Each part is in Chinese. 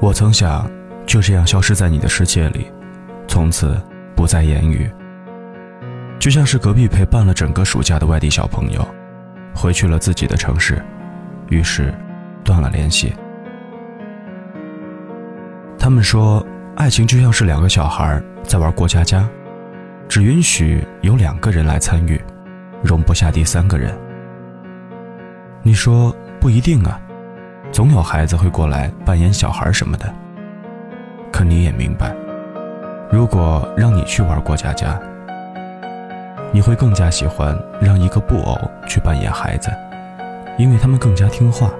我曾想就这样消失在你的世界里，从此不再言语。就像是隔壁陪伴了整个暑假的外地小朋友，回去了自己的城市，于是断了联系。他们说，爱情就像是两个小孩在玩过家家，只允许有两个人来参与，容不下第三个人。你说不一定啊，总有孩子会过来扮演小孩什么的。可你也明白，如果让你去玩过家家，你会更加喜欢让一个布偶去扮演孩子，因为他们更加听话，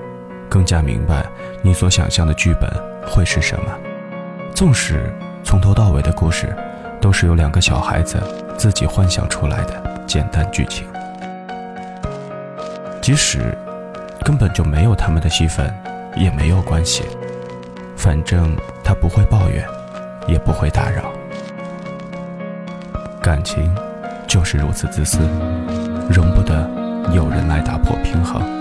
更加明白你所想象的剧本会是什么。纵使从头到尾的故事都是由两个小孩子自己幻想出来的简单剧情，即使根本就没有他们的戏份，也没有关系，反正他不会抱怨，也不会打扰。感情。就是如此自私，容不得有人来打破平衡。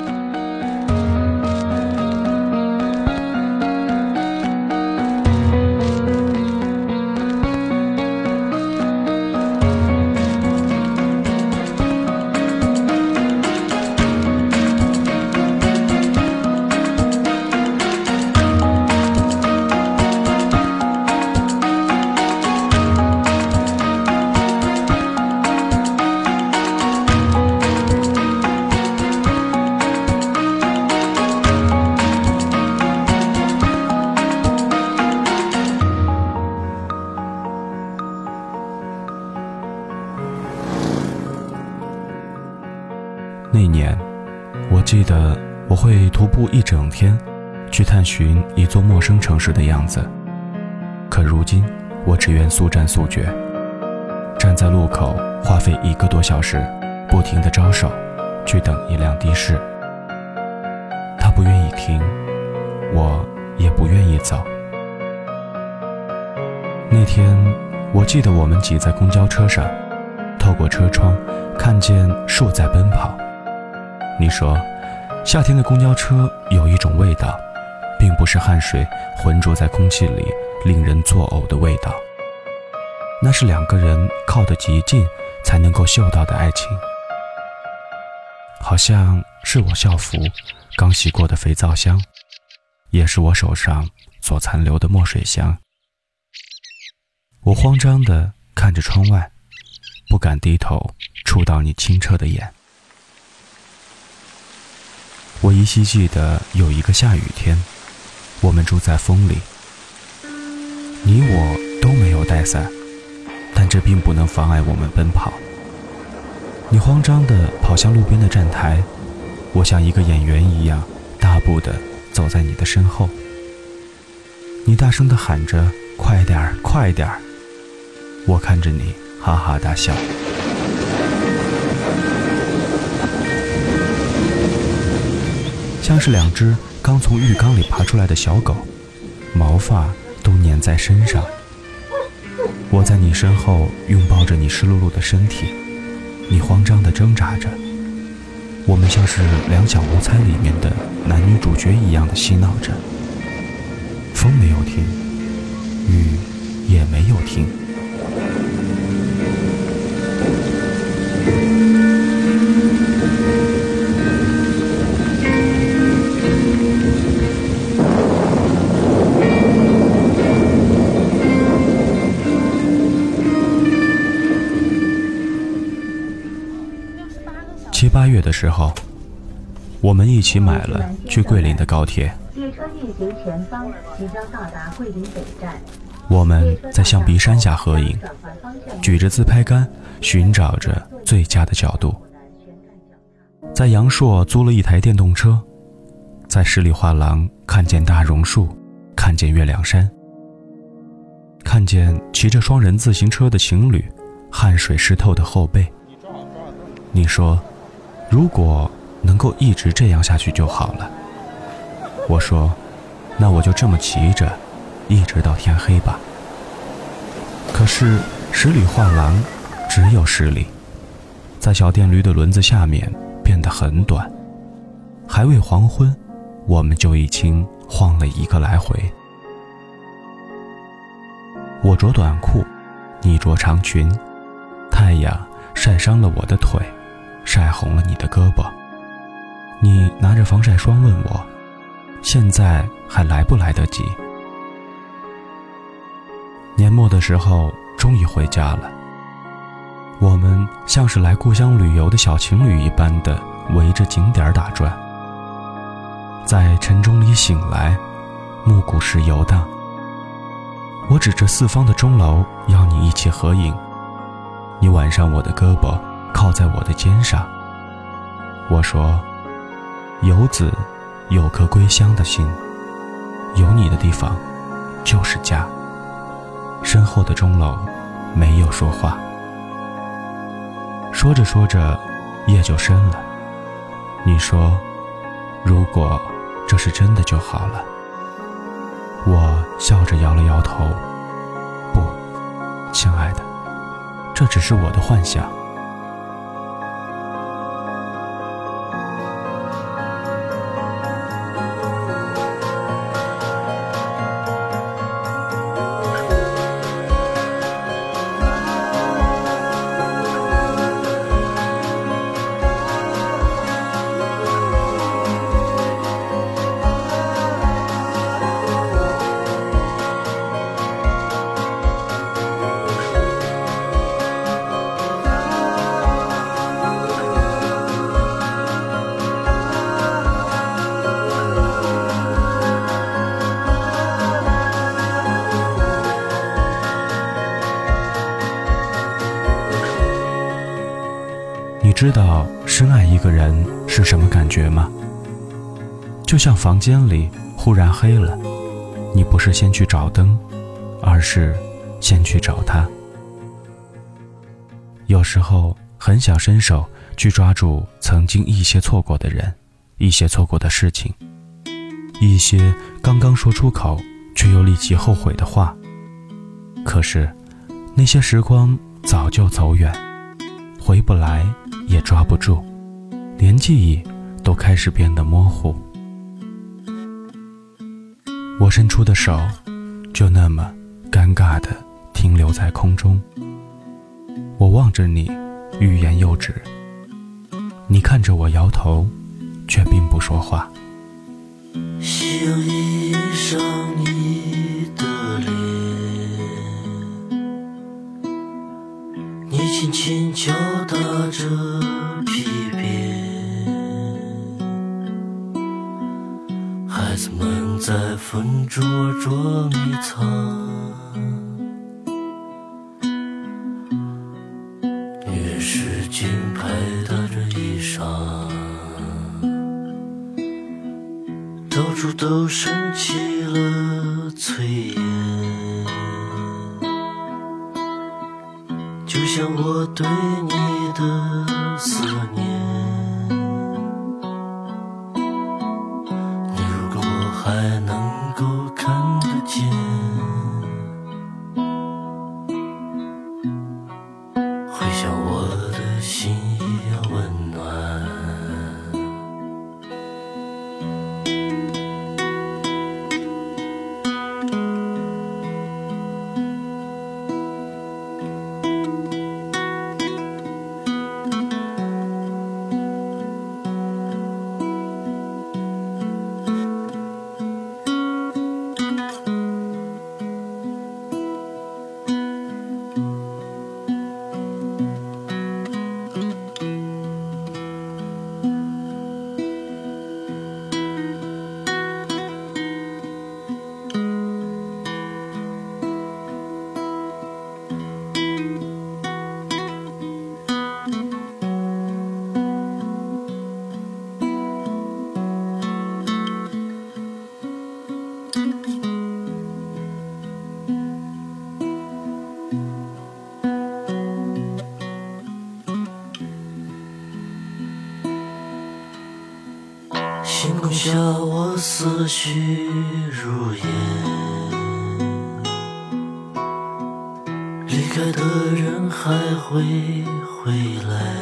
步一整天，去探寻一座陌生城市的样子。可如今，我只愿速战速决，站在路口花费一个多小时，不停地招手，去等一辆的士。他不愿意停，我也不愿意走。那天，我记得我们挤在公交车上，透过车窗看见树在奔跑。你说，夏天的公交车有一种味道，并不是汗水浑浊在空气里令人作呕的味道。那是两个人靠得极近才能够嗅到的爱情，好像是我校服刚洗过的肥皂香，也是我手上所残留的墨水香。我慌张地看着窗外，不敢低头触到你清澈的眼。我依稀记得有一个下雨天，我们住在风里，你我都没有带伞，但这并不能妨碍我们奔跑。你慌张地跑向路边的站台，我像一个演员一样大步地走在你的身后。你大声地喊着：“快点儿，快点儿！”我看着你，哈哈大笑。像是两只刚从浴缸里爬出来的小狗，毛发都粘在身上。我在你身后拥抱着你湿漉漉的身体，你慌张地挣扎着。我们像是《两小无猜》里面的男女主角一样的嬉闹着。风没有停，雨也没有停。的时候，我们一起买了去桂林的高铁。列车运行前方即将到达桂林北站。我们在象鼻山下合影，举着自拍杆，寻找着最佳的角度。在阳朔租了一台电动车，在十里画廊看见大榕树，看见月亮山，看见骑着双人自行车的情侣，汗水湿透的后背。你说。如果能够一直这样下去就好了。我说，那我就这么骑着，一直到天黑吧。可是十里画廊只有十里，在小电驴的轮子下面变得很短，还未黄昏，我们就已经晃了一个来回。我着短裤，你着长裙，太阳晒伤了我的腿，晒红了你的胳膊。你拿着防晒霜问我，现在还来不来得及？年末的时候，终于回家了。我们像是来故乡旅游的小情侣一般的围着景点打转，在晨钟里醒来，暮鼓时游荡。我指着四方的钟楼，邀你一起合影。你挽上我的胳膊，靠在我的肩上。我说：“游子有颗归乡的心，有你的地方就是家。”身后的钟楼没有说话。说着说着，夜就深了。你说：“如果这是真的就好了。”我笑着摇了摇头。不，亲爱的，这只是我的幻想。知道深爱一个人是什么感觉吗？就像房间里忽然黑了，你不是先去找灯，而是先去找他。有时候很想伸手去抓住曾经一些错过的人，一些错过的事情，一些刚刚说出口却又立即后悔的话。可是，那些时光早就走远，回不来。也抓不住，连记忆都开始变得模糊。我伸出的手，就那么尴尬的停留在空中。我望着你，欲言又止。你看着我摇头，却并不说话。夕灼灼迷藏，越是金牌打着衣裳，到处都升起了炊烟，就像我对你的思念。你如果还能见。我思绪如烟离开的人还会回来。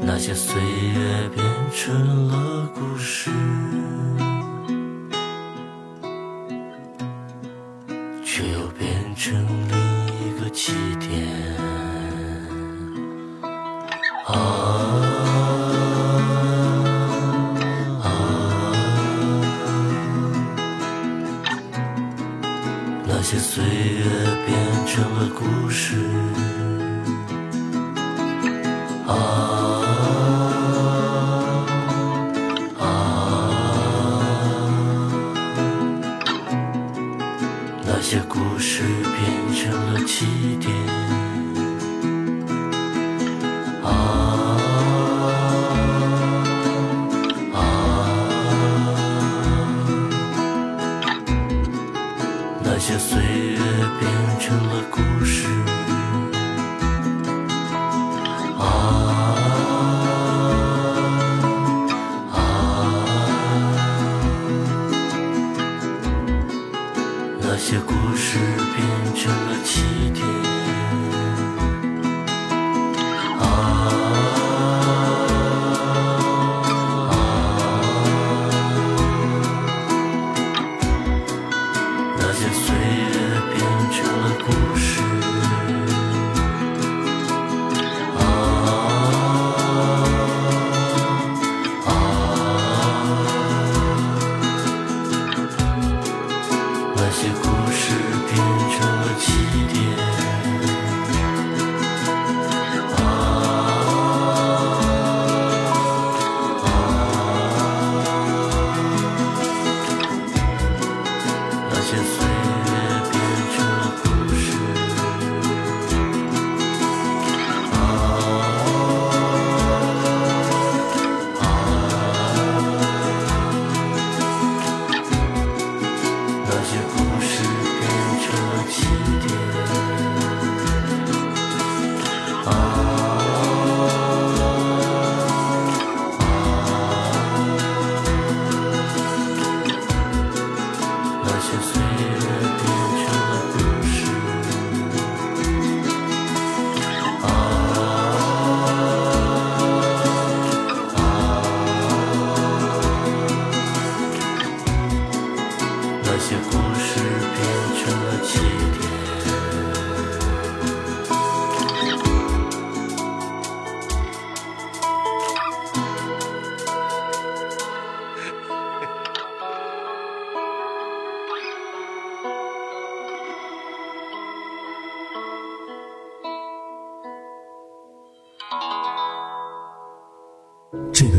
那些岁月变成了故事。却又变成另一个起点。那些故事变成了起点。啊。些故事变成了起点。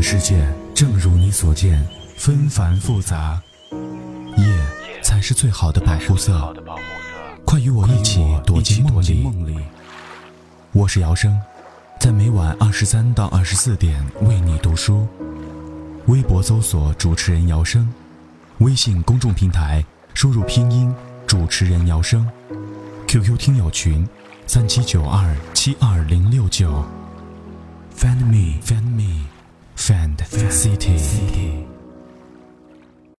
世界正如你所见，纷繁复杂，夜才是最好的保护色。快与我一起躲进梦里。我是姚生，在每晚二十三到二十四点为你读书。微博搜索主持人姚生，微信公众平台输入拼音主持人姚生，QQ 听友群三七九二七二零六九。Find me, find me. Fan City.